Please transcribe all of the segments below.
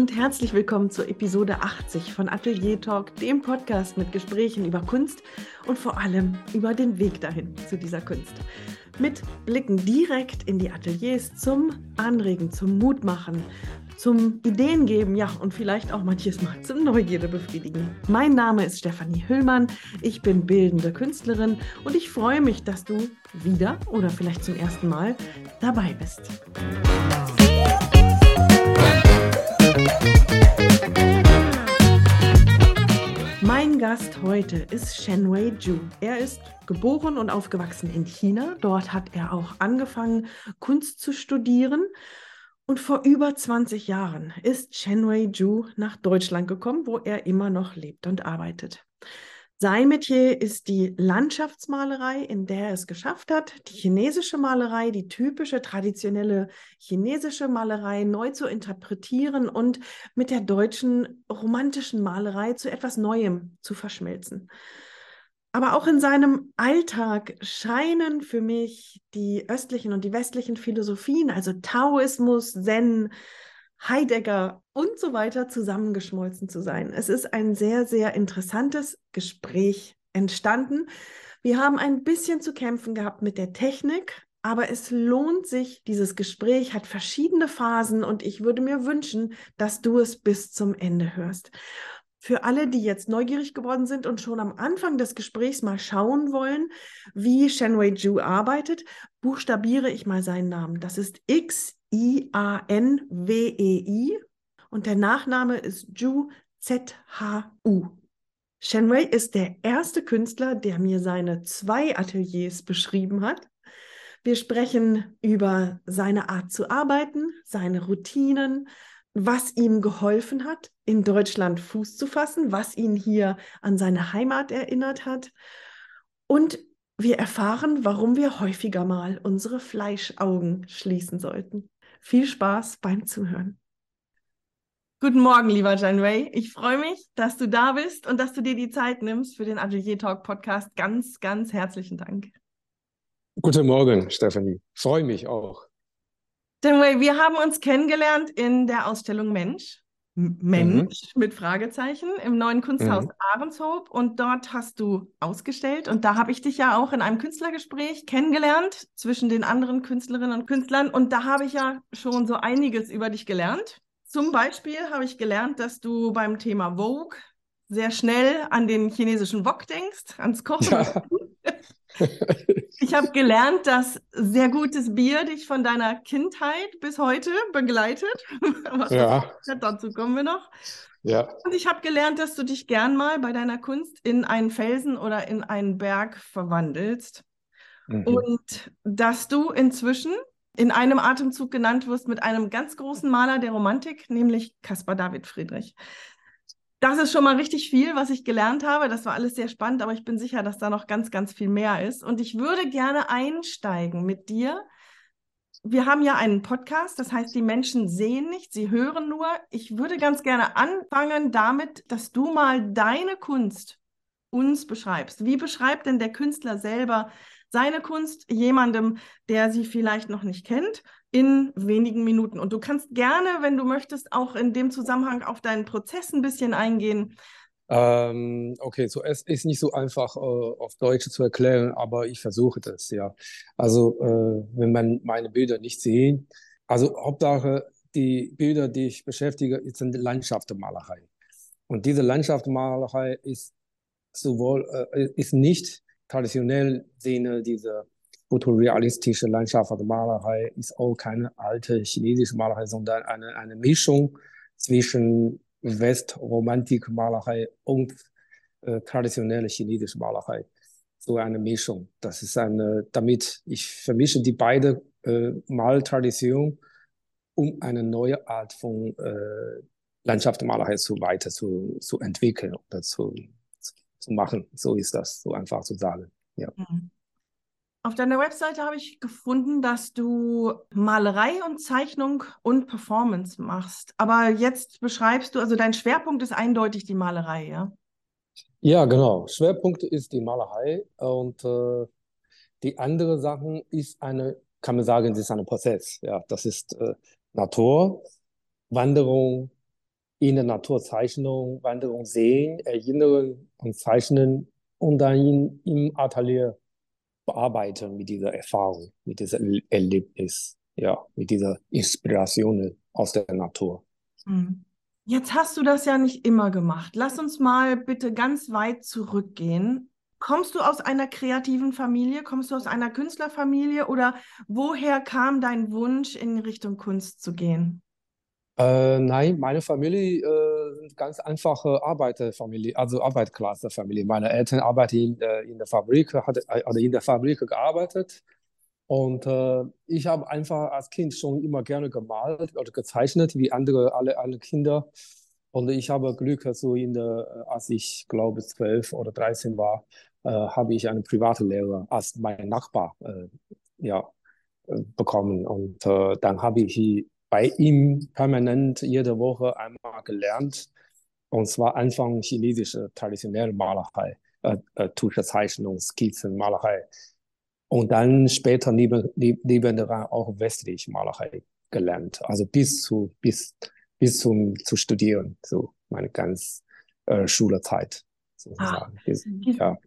und herzlich willkommen zur Episode 80 von Atelier Talk, dem Podcast mit Gesprächen über Kunst und vor allem über den Weg dahin zu dieser Kunst. Mit Blicken direkt in die Ateliers zum Anregen, zum Mutmachen, zum Ideen geben, ja, und vielleicht auch manches Mal zum Neugierde befriedigen. Mein Name ist Stefanie Hüllmann, ich bin bildende Künstlerin und ich freue mich, dass du wieder oder vielleicht zum ersten Mal dabei bist. Mein Gast heute ist Shenwei Zhu. Er ist geboren und aufgewachsen in China. Dort hat er auch angefangen, Kunst zu studieren und vor über 20 Jahren ist Chenwei Zhu nach Deutschland gekommen, wo er immer noch lebt und arbeitet. Sein Metier ist die Landschaftsmalerei, in der er es geschafft hat, die chinesische Malerei, die typische traditionelle chinesische Malerei neu zu interpretieren und mit der deutschen romantischen Malerei zu etwas Neuem zu verschmelzen. Aber auch in seinem Alltag scheinen für mich die östlichen und die westlichen Philosophien, also Taoismus, Zen, Heidegger und so weiter zusammengeschmolzen zu sein. Es ist ein sehr, sehr interessantes Gespräch entstanden. Wir haben ein bisschen zu kämpfen gehabt mit der Technik, aber es lohnt sich. Dieses Gespräch hat verschiedene Phasen und ich würde mir wünschen, dass du es bis zum Ende hörst. Für alle, die jetzt neugierig geworden sind und schon am Anfang des Gesprächs mal schauen wollen, wie Shenwei Zhu arbeitet, buchstabiere ich mal seinen Namen. Das ist X-I-A-N-W-E-I und der Nachname ist Zhu Z-H-U. Shenwei ist der erste Künstler, der mir seine zwei Ateliers beschrieben hat. Wir sprechen über seine Art zu arbeiten, seine Routinen, was ihm geholfen hat, in Deutschland Fuß zu fassen, was ihn hier an seine Heimat erinnert hat. Und wir erfahren, warum wir häufiger mal unsere Fleischaugen schließen sollten. Viel Spaß beim Zuhören. Guten Morgen, lieber Janway. Ich freue mich, dass du da bist und dass du dir die Zeit nimmst für den Atelier Talk Podcast. Ganz, ganz herzlichen Dank. Guten Morgen, Stephanie. Freue mich auch. Janway, wir haben uns kennengelernt in der Ausstellung Mensch. Mensch mhm. mit Fragezeichen im neuen Kunsthaus mhm. Ahrenshoop und dort hast du ausgestellt und da habe ich dich ja auch in einem Künstlergespräch kennengelernt zwischen den anderen Künstlerinnen und Künstlern und da habe ich ja schon so einiges über dich gelernt. Zum Beispiel habe ich gelernt, dass du beim Thema Vogue sehr schnell an den chinesischen Wok denkst, ans Kochen. Ja. ich habe gelernt, dass sehr gutes Bier dich von deiner Kindheit bis heute begleitet. Was ja. Dazu kommen wir noch. Ja. Und ich habe gelernt, dass du dich gern mal bei deiner Kunst in einen Felsen oder in einen Berg verwandelst. Mhm. Und dass du inzwischen in einem Atemzug genannt wirst mit einem ganz großen Maler der Romantik, nämlich Caspar David Friedrich. Das ist schon mal richtig viel, was ich gelernt habe. Das war alles sehr spannend, aber ich bin sicher, dass da noch ganz, ganz viel mehr ist. Und ich würde gerne einsteigen mit dir. Wir haben ja einen Podcast, das heißt, die Menschen sehen nicht, sie hören nur. Ich würde ganz gerne anfangen damit, dass du mal deine Kunst uns beschreibst. Wie beschreibt denn der Künstler selber seine Kunst jemandem, der sie vielleicht noch nicht kennt, in wenigen Minuten. Und du kannst gerne, wenn du möchtest, auch in dem Zusammenhang auf deinen Prozess ein bisschen eingehen. Ähm, okay, so es ist nicht so einfach äh, auf Deutsch zu erklären, aber ich versuche das, ja. Also, äh, wenn man meine Bilder nicht sehen, also Hauptsache, die Bilder, die ich beschäftige, sind Landschaftsmalerei. Und diese Landschaftsmalerei ist sowohl, äh, ist nicht traditionell Sinne diese fotorealistische Landschaftsmalerei ist auch keine alte chinesische Malerei, sondern eine, eine Mischung zwischen Westromantikmalerei und äh, traditionelle chinesische Malerei. So eine Mischung. Das ist eine, damit ich vermische die beide äh, Maltradition, um eine neue Art von äh, Landschaftsmalerei zu weiter zu, zu entwickeln oder zu, zu machen. So ist das, so einfach zu sagen. Ja. Mhm. Auf deiner Webseite habe ich gefunden, dass du Malerei und Zeichnung und Performance machst. Aber jetzt beschreibst du, also dein Schwerpunkt ist eindeutig die Malerei, ja? Ja, genau. Schwerpunkt ist die Malerei und äh, die andere Sache ist eine, kann man sagen, das ist ein Prozess. Ja, das ist äh, Natur, Wanderung, in der Naturzeichnung, Wanderung sehen, erinnern und zeichnen und dann in, im Atelier bearbeiten mit dieser Erfahrung, mit diesem Erlebnis, ja, mit dieser Inspiration aus der Natur. Hm. Jetzt hast du das ja nicht immer gemacht. Lass uns mal bitte ganz weit zurückgehen. Kommst du aus einer kreativen Familie? Kommst du aus einer Künstlerfamilie? Oder woher kam dein Wunsch, in Richtung Kunst zu gehen? Äh, nein, meine Familie äh, sind ganz einfache Arbeiterfamilie, also Arbeiterklasse-Familie. Meine Eltern arbeiten in, äh, in der Fabrik, hat, also in der Fabrik gearbeitet. Und äh, ich habe einfach als Kind schon immer gerne gemalt oder gezeichnet, wie andere, alle, alle Kinder. Und ich habe Glück, so in der, als ich glaube zwölf oder dreizehn war, äh, habe ich einen privaten Lehrer als mein Nachbar äh, ja, äh, bekommen. Und äh, dann habe ich bei ihm permanent jede Woche einmal gelernt. Und zwar Anfang chinesische traditionelle Malerei, äh, äh, Tuschezeichnung, Skizzen, Malerei. Und dann später neben, neben daran auch westliche Malerei gelernt. Also bis zu, bis, bis zum, zu studieren, so meine ganz äh, Schulzeit sozusagen. Ah, ja.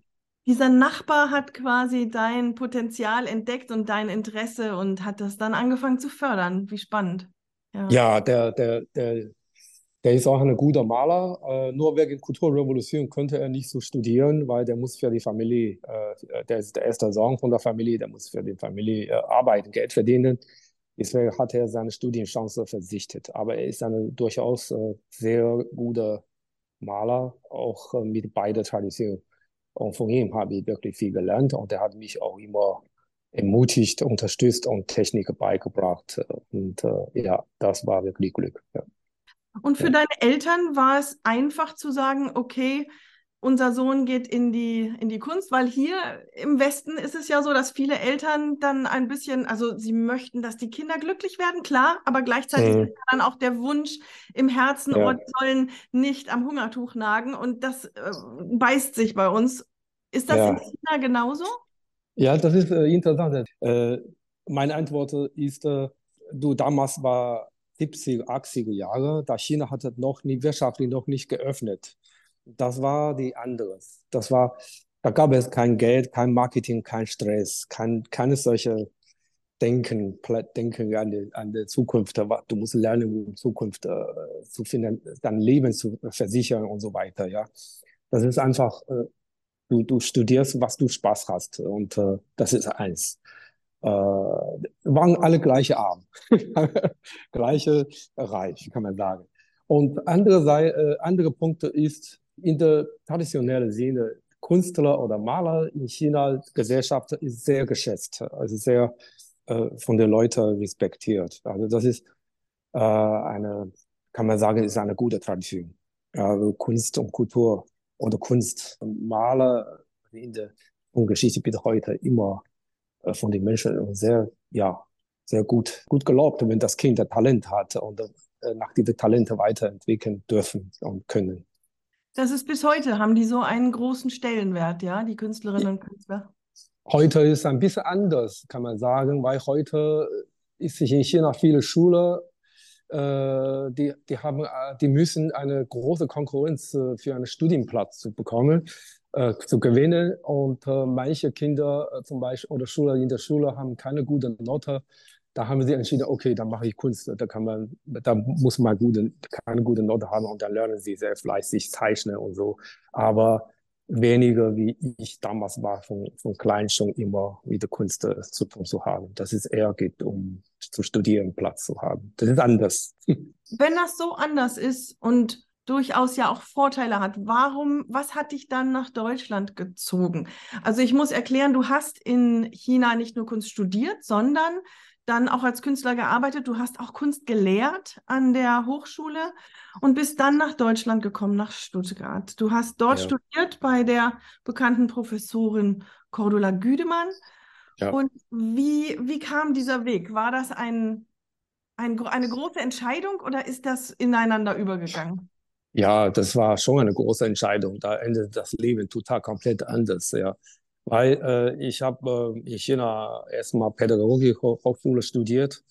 Dieser Nachbar hat quasi dein Potenzial entdeckt und dein Interesse und hat das dann angefangen zu fördern. Wie spannend. Ja, ja der, der, der, der ist auch ein guter Maler. Äh, nur wegen Kulturrevolution könnte er nicht so studieren, weil der muss für die Familie, äh, der ist der erste Sohn von der Familie, der muss für die Familie äh, arbeiten, Geld verdienen. Deswegen hat er seine Studienchance verzichtet. Aber er ist ein durchaus äh, sehr guter Maler, auch äh, mit beider Traditionen. Und von ihm habe ich wirklich viel gelernt und er hat mich auch immer ermutigt, unterstützt und Technik beigebracht. Und äh, ja, das war wirklich Glück. Ja. Und für ja. deine Eltern war es einfach zu sagen, okay, unser Sohn geht in die, in die Kunst, weil hier im Westen ist es ja so, dass viele Eltern dann ein bisschen, also sie möchten, dass die Kinder glücklich werden, klar, aber gleichzeitig mhm. ist dann auch der Wunsch im Herzen, ja. oh, sollen nicht am Hungertuch nagen und das äh, beißt sich bei uns. Ist das ja. in China genauso? Ja, das ist äh, interessant. Äh, meine Antwort ist, äh, du damals war 70, 80er Jahre, da China hatte noch nie wirtschaftlich noch nicht geöffnet. Das war die anderes. Das war, da gab es kein Geld, kein Marketing, kein Stress, kein, keine solche Denken, Denken an die, an die Zukunft. Du musst lernen, um Zukunft äh, zu finden, dein Leben zu versichern und so weiter. Ja, das ist einfach äh, du, du studierst, was du Spaß hast. Und äh, das ist eins. Äh, waren alle gleiche arm, gleiche reich, kann man sagen. Und andere, äh, andere Punkte ist, in der traditionellen Sinne, Künstler oder Maler in China, Gesellschaft ist sehr geschätzt, also sehr äh, von den Leuten respektiert. Also das ist äh, eine, kann man sagen, ist eine gute Tradition. Also Kunst und Kultur oder Kunst, Maler in der Geschichte bis heute immer äh, von den Menschen sehr, ja, sehr gut, gut gelobt, wenn das Kind ein Talent hat und äh, nach diesen Talente weiterentwickeln dürfen und können. Das ist bis heute, haben die so einen großen Stellenwert, ja, die Künstlerinnen und Künstler? Heute ist ein bisschen anders, kann man sagen, weil heute ist sich in China viele Schulen äh, die, die, haben, äh, die müssen eine große Konkurrenz äh, für einen Studienplatz zu bekommen, äh, zu gewinnen. Und äh, manche Kinder äh, zum Beispiel oder Schüler in der Schule haben keine gute Note. Da haben sie entschieden, okay, dann mache ich Kunst. Da kann man, da muss man gute, keine gute Note haben und dann lernen sie sehr fleißig zeichnen und so. Aber weniger wie ich damals war, von, von klein schon immer mit der Kunst äh, zu tun zu haben. Dass es eher geht, um zu studieren, Platz zu haben. Das ist anders. Wenn das so anders ist und durchaus ja auch Vorteile hat. Warum, was hat dich dann nach Deutschland gezogen? Also ich muss erklären, du hast in China nicht nur Kunst studiert, sondern dann auch als Künstler gearbeitet. Du hast auch Kunst gelehrt an der Hochschule und bist dann nach Deutschland gekommen, nach Stuttgart. Du hast dort ja. studiert bei der bekannten Professorin Cordula Güdemann. Ja. Und wie, wie kam dieser Weg? War das ein, ein, eine große Entscheidung oder ist das ineinander übergegangen? Ja, das war schon eine große Entscheidung. Da endet das Leben total komplett anders. Ja. Weil äh, ich habe äh, in China erstmal Pädagogik Hochschule studiert,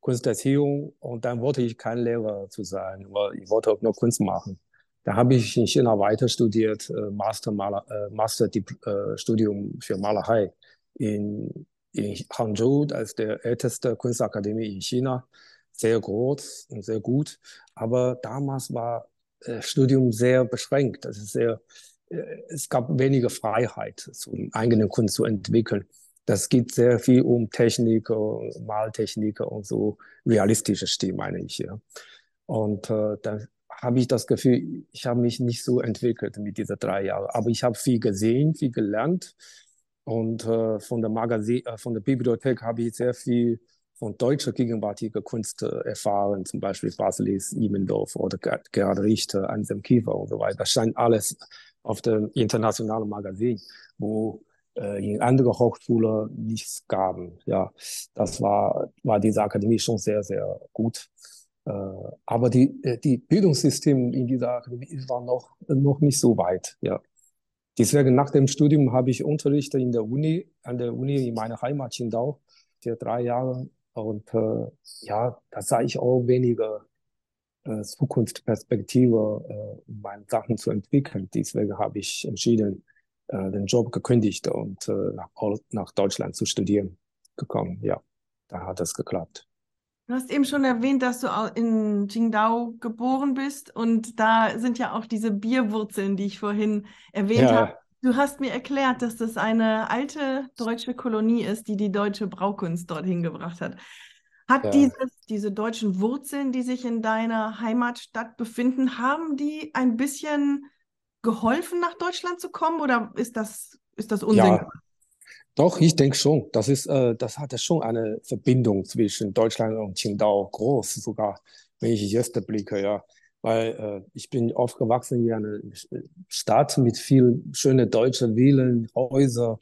Kunsterziehung und dann wollte ich kein Lehrer zu sein, weil ich wollte auch nur Kunst machen. Da habe ich in China weiter studiert, äh, Master, Maler, äh, Master äh, Studium für Malerei in, in Hangzhou, ist der älteste Kunstakademie in China. Sehr groß und sehr gut. Aber damals war äh, Studium sehr beschränkt. Das ist sehr, es gab weniger Freiheit, so eigene Kunst zu entwickeln. Das geht sehr viel um Technik, Maltechnik und so realistische Stil, meine ich. Ja. Und äh, dann habe ich das Gefühl, ich habe mich nicht so entwickelt mit diesen drei Jahren. Aber ich habe viel gesehen, viel gelernt. Und äh, von der Magazin, äh, von der Bibliothek habe ich sehr viel von deutscher gegenwärtiger Kunst äh, erfahren, zum Beispiel Basilis Imendorf oder Gerhard Richter, Anselm Kiefer und so weiter. Das scheint alles auf dem internationalen Magazin, wo äh, in anderen Hochschulen nichts gaben. Ja, das war, war diese Akademie schon sehr, sehr gut. Äh, aber die, äh, die Bildungssystem in dieser Akademie war noch, noch nicht so weit. Ja. Deswegen nach dem Studium habe ich Unterricht in der Uni, an der Uni in meiner Heimat Qingdao für drei Jahre. Und ja, da sah ich auch weniger äh, Zukunftsperspektive, äh, meine Sachen zu entwickeln. Deswegen habe ich entschieden, äh, den Job gekündigt und äh, nach, nach Deutschland zu studieren gekommen. Ja, da hat es geklappt. Du hast eben schon erwähnt, dass du in Qingdao geboren bist und da sind ja auch diese Bierwurzeln, die ich vorhin erwähnt ja. habe. Du hast mir erklärt, dass das eine alte deutsche Kolonie ist, die die deutsche Braukunst dorthin gebracht hat. Hat ja. dieses, diese deutschen Wurzeln, die sich in deiner Heimatstadt befinden, haben die ein bisschen geholfen, nach Deutschland zu kommen oder ist das, ist das unsinnvoll? Ja. Doch, ich denke schon. Das ist, äh, das hatte schon eine Verbindung zwischen Deutschland und Qingdao groß, sogar wenn ich jetzt blicke, ja. Weil äh, ich bin aufgewachsen in einer Stadt mit viel schönen deutschen Villen, Häuser.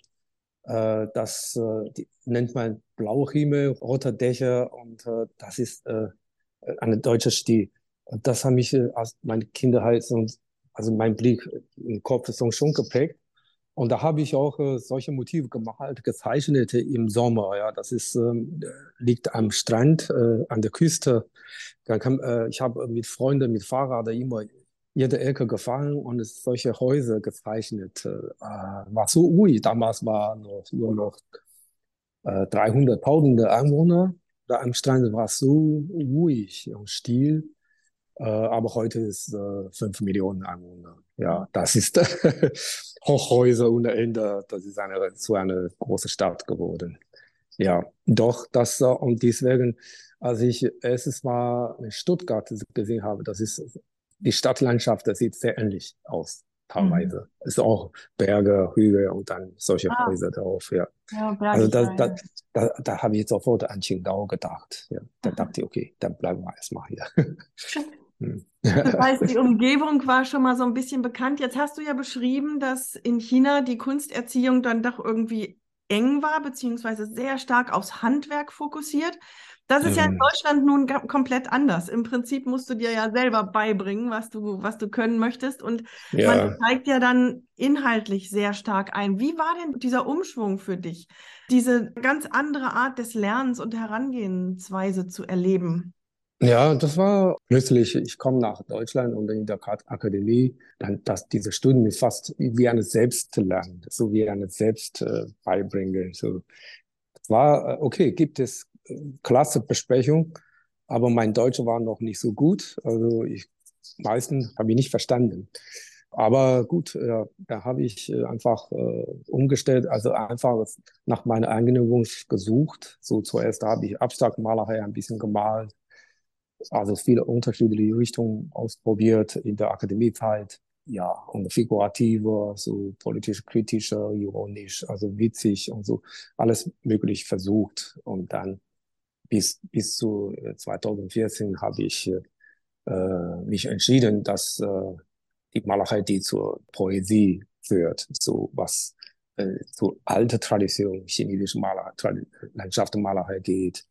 Äh, das äh, die, nennt man blaue Himmel, rote Dächer und äh, das ist eine deutsche Stil. Das hat mich aus meiner Kindheit und also mein Blick im Kopf ist schon geprägt. Und da habe ich auch äh, solche Motive gemalt, gezeichnet im Sommer. Ja, das ist ähm, liegt am Strand, äh, an der Küste. Kann, äh, ich habe mit Freunden mit Fahrrad immer jede Ecke gefahren und solche Häuser gezeichnet. Äh, war so ruhig. Damals war noch, nur noch äh, 300.000 Einwohner. Da am Strand war es so ruhig und still. Äh, aber heute ist äh, 5 Millionen Einwohner. Ja, das ist Hochhäuser ohne Ende. Das ist eine, so eine große Stadt geworden. Ja, doch, das, äh, und deswegen, als ich erstes Mal in Stuttgart gesehen habe, das ist, die Stadtlandschaft, das sieht sehr ähnlich aus, teilweise. Mhm. Es ist auch Berge, Hügel und dann solche ah. Häuser drauf, ja. ja also da, da, da, da habe ich sofort an Qingdao gedacht. Ja. Da mhm. dachte ich, okay, dann bleiben wir erstmal hier. Hm. Das heißt, die Umgebung war schon mal so ein bisschen bekannt. Jetzt hast du ja beschrieben, dass in China die Kunsterziehung dann doch irgendwie eng war, beziehungsweise sehr stark aufs Handwerk fokussiert. Das ist mhm. ja in hm. Deutschland nun komplett anders. Im Prinzip musst du dir ja selber beibringen, was du, was du können möchtest. Und ja. man zeigt ja dann inhaltlich sehr stark ein. Wie war denn dieser Umschwung für dich, diese ganz andere Art des Lernens und Herangehensweise zu erleben? Ja, das war plötzlich, ich komme nach Deutschland und in der Akademie, dann, dass diese Studium ist fast wie eine Selbstlernen, so wie eine Selbstbeibringen. Äh, so. Das war, äh, okay, gibt es äh, klasse Besprechung, aber mein Deutsch war noch nicht so gut. Also ich, meistens habe ich nicht verstanden. Aber gut, ja, da habe ich einfach äh, umgestellt, also einfach nach meiner Wunsch gesucht. So zuerst habe ich Abstraktmalerei ein bisschen gemalt, also viele unterschiedliche Richtungen ausprobiert in der Akademiezeit. Ja, und figurative, so politisch kritischer, ironisch, also witzig und so, alles möglich versucht. Und dann bis, bis zu 2014 äh, habe ich äh, mich entschieden, dass äh, die Malerei, die zur Poesie führt, so was äh, zu alter Tradition chinesischer Maler, Landschaftsmalerei geht.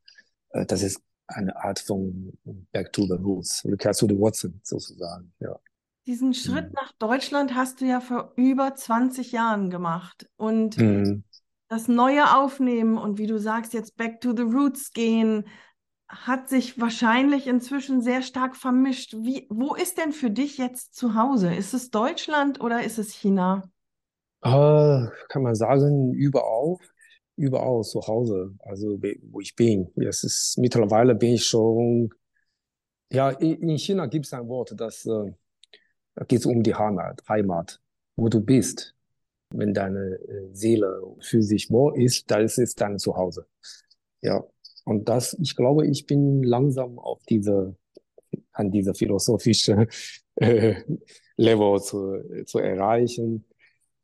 Äh, das ist eine Art von Back to the Roots, Rückkehr zu den Wurzeln sozusagen, ja. Diesen Schritt mhm. nach Deutschland hast du ja vor über 20 Jahren gemacht und mhm. das neue Aufnehmen und wie du sagst, jetzt Back to the Roots gehen, hat sich wahrscheinlich inzwischen sehr stark vermischt. Wie, wo ist denn für dich jetzt zu Hause? Ist es Deutschland oder ist es China? Äh, kann man sagen, überall, überall zu Hause, also wo ich bin. Es ist, mittlerweile bin ich schon, ja, in China gibt es ein Wort, das äh, geht um die Heimat, Heimat, wo du bist. Wenn deine äh, Seele für sich wohl ist, dann ist es dein Zuhause. Ja, und das, ich glaube, ich bin langsam auf diese, an dieser philosophische äh, Level zu, zu erreichen.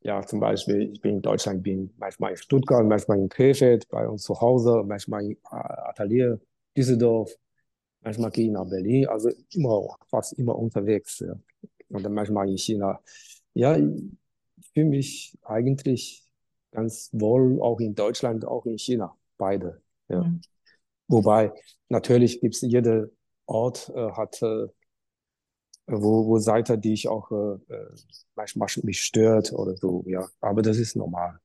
Ja, zum Beispiel, ich bin in Deutschland, bin manchmal in Stuttgart, manchmal in Krefeld, bei uns zu Hause, manchmal im Atelier Düsseldorf, manchmal gehe ich nach Berlin, also immer, fast immer unterwegs. Ja. Und dann manchmal in China. Ja, ich fühle mich eigentlich ganz wohl, auch in Deutschland, auch in China, beide. Ja. Mhm. Wobei natürlich gibt es jeder Ort äh, hat äh, wo, wo Seite, die ich auch äh, äh, manchmal mich stört oder so, ja. Aber das ist normal.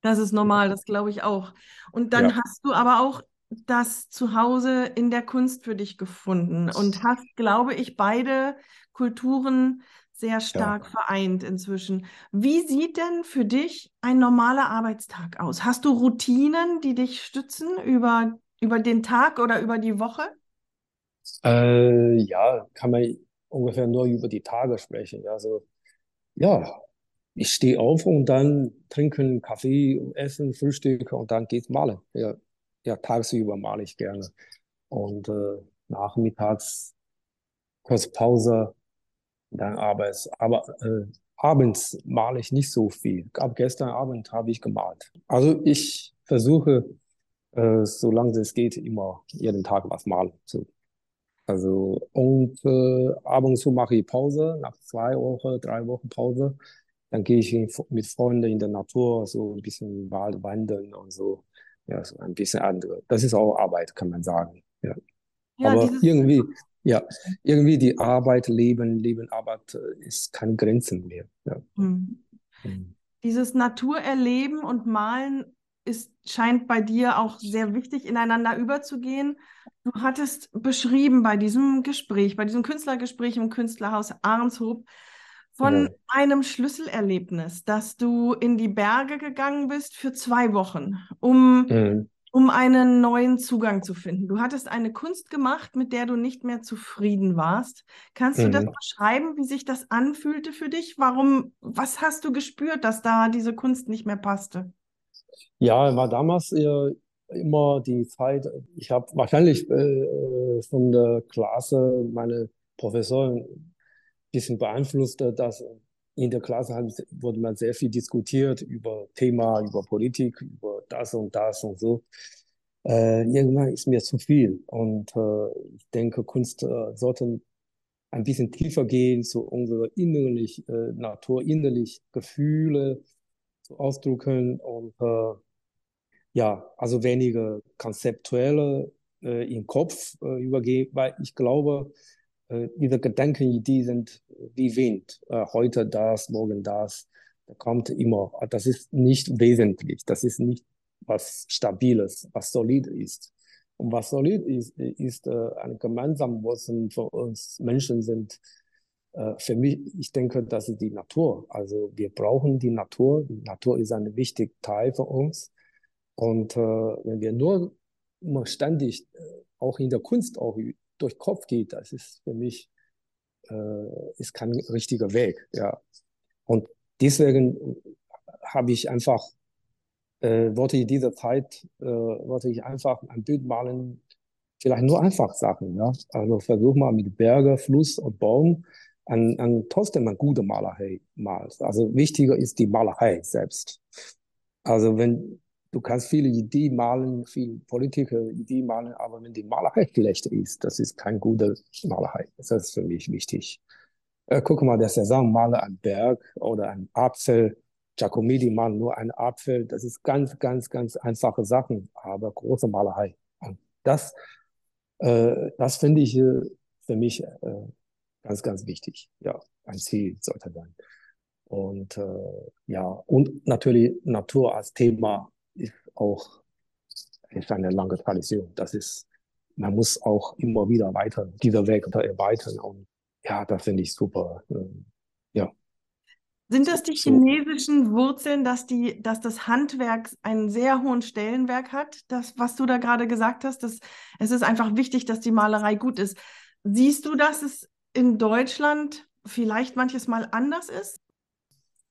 Das ist normal, das glaube ich auch. Und dann ja. hast du aber auch das Zuhause in der Kunst für dich gefunden und hast, glaube ich, beide Kulturen sehr stark ja. vereint inzwischen. Wie sieht denn für dich ein normaler Arbeitstag aus? Hast du Routinen, die dich stützen über über den Tag oder über die Woche? Äh, ja, kann man ungefähr nur über die Tage sprechen. Also, ja, ich stehe auf und dann trinken Kaffee, essen, Frühstück und dann geht's malen. Ja, ja, tagsüber male ich gerne. Und äh, nachmittags kurz Pause, dann arbeits. Aber äh, abends male ich nicht so viel. Ab gestern Abend habe ich gemalt. Also ich versuche äh, solange es geht, immer jeden Tag was malen. So. Also, und äh, ab und zu mache ich Pause, nach zwei Wochen, drei Wochen Pause. Dann gehe ich in, mit Freunden in der Natur, so ein bisschen Wald wandern und so. Ja, so ein bisschen andere. Das ist auch Arbeit, kann man sagen. Ja. ja Aber irgendwie, ja, irgendwie die Arbeit, Leben, Leben, Arbeit äh, ist keine Grenzen mehr. Ja. Mhm. Mhm. Dieses Naturerleben und Malen ist, scheint bei dir auch sehr wichtig, ineinander überzugehen. Du hattest beschrieben bei diesem Gespräch, bei diesem Künstlergespräch im Künstlerhaus Ahrenshoop, von ja. einem Schlüsselerlebnis, dass du in die Berge gegangen bist für zwei Wochen, um, mhm. um einen neuen Zugang zu finden. Du hattest eine Kunst gemacht, mit der du nicht mehr zufrieden warst. Kannst mhm. du das mhm. beschreiben, wie sich das anfühlte für dich? Warum, was hast du gespürt, dass da diese Kunst nicht mehr passte? Ja, war damals äh, immer die Zeit, ich habe wahrscheinlich äh, von der Klasse meine Professoren ein bisschen beeinflusst, dass in der Klasse hat, wurde man sehr viel diskutiert über Thema, über Politik, über das und das und so. Äh, irgendwann ist mir zu viel und äh, ich denke, Kunst äh, sollte ein bisschen tiefer gehen zu unserer innerlich, äh, Natur, innerlich Gefühle zu ausdrücken und äh, ja, also weniger konzeptuelle äh, im Kopf äh, übergeben, weil ich glaube, äh, diese Gedanken, die sind wie Wind. Äh, heute das, morgen das. Da kommt immer. Das ist nicht wesentlich. Das ist nicht was Stabiles, was solid ist. Und was solid ist, ist äh, ein gemeinsames Wurzeln für uns Menschen sind. Äh, für mich, ich denke, das ist die Natur. Also wir brauchen die Natur. Die Natur ist ein wichtiger Teil für uns. Und äh, wenn wir nur immer ständig äh, auch in der Kunst auch durch Kopf geht, das ist für mich äh, ist kein richtiger Weg. Ja. Und deswegen habe ich einfach äh, wollte ich dieser Zeit äh, wollte ich einfach ein Bild malen, vielleicht nur einfach Sachen. Ja. Also versuch mal mit Berge, Fluss und Baum an, an trotzdem eine gute Malerei malt. Also wichtiger ist die Malerei selbst. Also wenn du kannst viele Ideen malen, viele Politiker Ideen malen, aber wenn die Malerei schlecht ist, das ist keine gute Malerei. Das ist für mich wichtig. Äh, guck mal, der Cézanne male einen Berg oder einen Apfel. Giacometti malen nur einen Apfel. Das ist ganz, ganz, ganz einfache Sachen, aber große Malerei. Und das, äh, das finde ich äh, für mich äh, ganz, ganz wichtig. Ja, ein Ziel sollte sein. Und äh, ja, und natürlich Natur als Thema ist auch ist eine lange Tradition. Das ist man muss auch immer wieder weiter dieser Weg erweitern. Und ja, das finde ich super. Ähm, ja. Sind das die chinesischen Wurzeln, dass, die, dass das Handwerk einen sehr hohen Stellenwert hat? Das, was du da gerade gesagt hast, dass es ist einfach wichtig, dass die Malerei gut ist. Siehst du, dass es in Deutschland vielleicht manches Mal anders ist?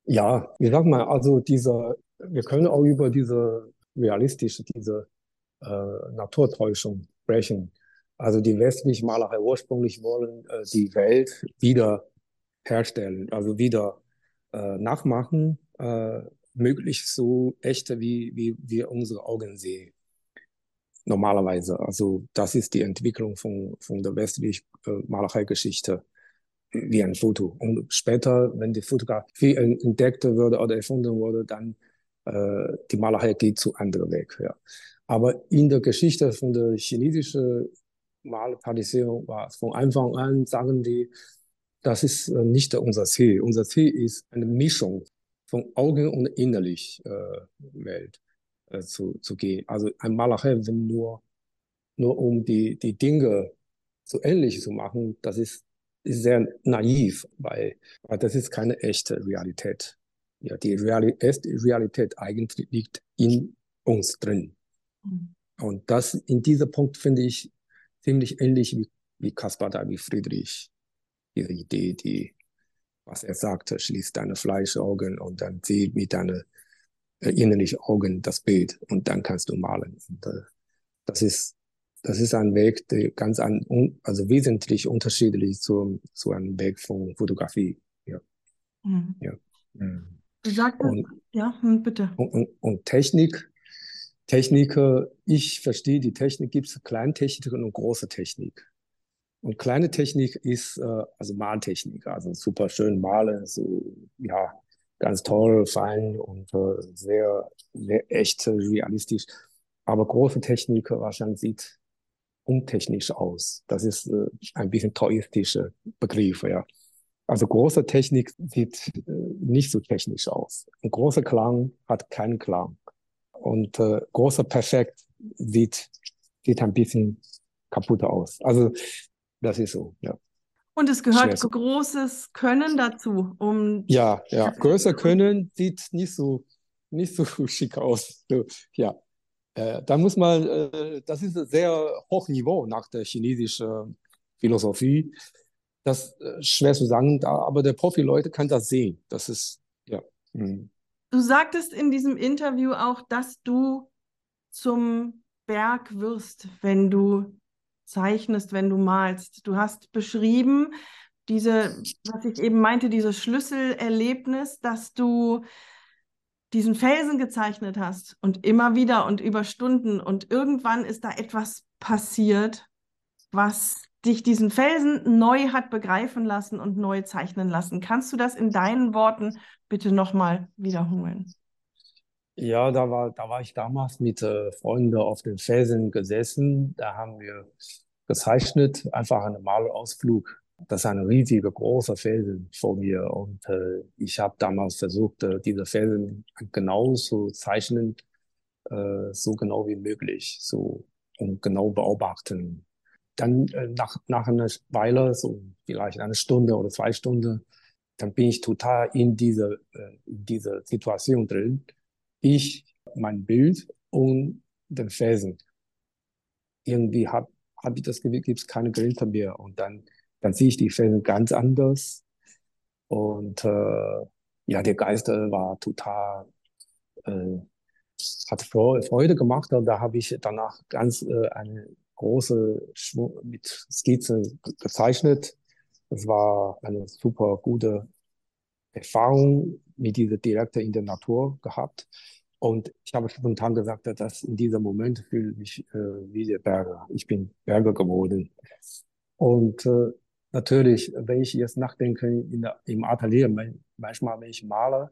Ja, ich sag mal, also dieser, wir können auch über diese realistische, diese äh, Naturtäuschung sprechen. Also die westliche Malerei ursprünglich wollen äh, die Welt wieder herstellen, also wieder äh, nachmachen, äh, möglichst so echte, wie, wie wir unsere Augen sehen. Normalerweise. Also das ist die Entwicklung von, von der westlichen äh, Malereigeschichte wie ein Foto. Und später, wenn die Fotografie entdeckt wurde oder erfunden wurde, dann äh, die Malerei geht zu anderen Weg. Ja. Aber in der Geschichte von der chinesischen Maltradition war von Anfang an, sagen die, das ist äh, nicht unser Ziel. Unser Ziel ist eine Mischung von Augen und innerlich äh, Welt äh, zu, zu gehen. Also ein Malerei, wenn nur, nur um die, die Dinge so ähnlich zu machen, das ist, ist sehr naiv, weil, weil das ist keine echte Realität. Ja, die Reali erste Realität eigentlich liegt in uns drin. Mhm. Und das in diesem Punkt finde ich ziemlich ähnlich wie, wie Caspar David Friedrich. Diese Idee, die, was er sagte, schließ deine Fleischaugen und dann sieh mit deinen äh, innerlichen Augen das Bild und dann kannst du malen. Und, äh, das ist, das ist ein Weg, der ganz an, also wesentlich unterschiedlich zu, zu einem Weg von Fotografie. Ja. Mhm. ja. Mhm. Du sagtest, und, ja, hm, bitte. Und, und, und Technik, Technik, ich verstehe die Technik, gibt es Kleintechnik und große Technik. Und kleine Technik ist äh, also Maltechnik, also super schön malen, so ja ganz toll, fein und äh, sehr, sehr echt realistisch. Aber große Technik wahrscheinlich sieht untechnisch aus. Das ist äh, ein bisschen taoistischer Begriff, ja. Also große Technik sieht äh, nicht so technisch aus. Ein großer Klang hat keinen Klang. Und äh, großer Perfekt sieht, sieht ein bisschen kaputt aus. Also das ist so, ja. Und es gehört so. großes Können dazu, um. Ja, ja. Größer Können sieht nicht so, nicht so schick aus. Ja. Äh, da muss man, äh, das ist ein sehr hoch Niveau nach der chinesischen Philosophie das äh, schwer zu sagen, da, aber der Profi-Leute kann das sehen. Das ist, ja. Mhm. Du sagtest in diesem Interview auch, dass du zum Berg wirst, wenn du zeichnest, wenn du malst. Du hast beschrieben, diese, was ich eben meinte, dieses Schlüsselerlebnis, dass du diesen Felsen gezeichnet hast und immer wieder und über Stunden und irgendwann ist da etwas passiert, was dich diesen Felsen neu hat begreifen lassen und neu zeichnen lassen. Kannst du das in deinen Worten bitte nochmal wiederholen? Ja, da war, da war ich damals mit äh, Freunden auf den Felsen gesessen. Da haben wir gezeichnet, einfach einen Malausflug. Das ist ein riesiger, großer Felsen vor mir. Und äh, ich habe damals versucht, äh, diese Felsen genau zu zeichnen, äh, so genau wie möglich, so und genau beobachten dann äh, nach, nach einer Weile, so vielleicht eine Stunde oder zwei Stunden, dann bin ich total in dieser, äh, in dieser Situation drin. Ich, mein Bild und den Felsen. Irgendwie habe hab ich das Gefühl, gibt es keine Grenze mehr. Und dann, dann sehe ich die Felsen ganz anders. Und äh, ja, der Geist war total, äh, hat Freude gemacht. Und da habe ich danach ganz äh, eine große Schwung mit Skizzen gezeichnet. Das war eine super gute Erfahrung mit dieser direkte in der Natur gehabt. Und ich habe spontan gesagt, dass in diesem Moment fühle ich mich äh, wie der Berger. Ich bin Berger geworden. Und äh, natürlich, wenn ich jetzt nachdenke in der, im Atelier, manchmal, wenn ich male,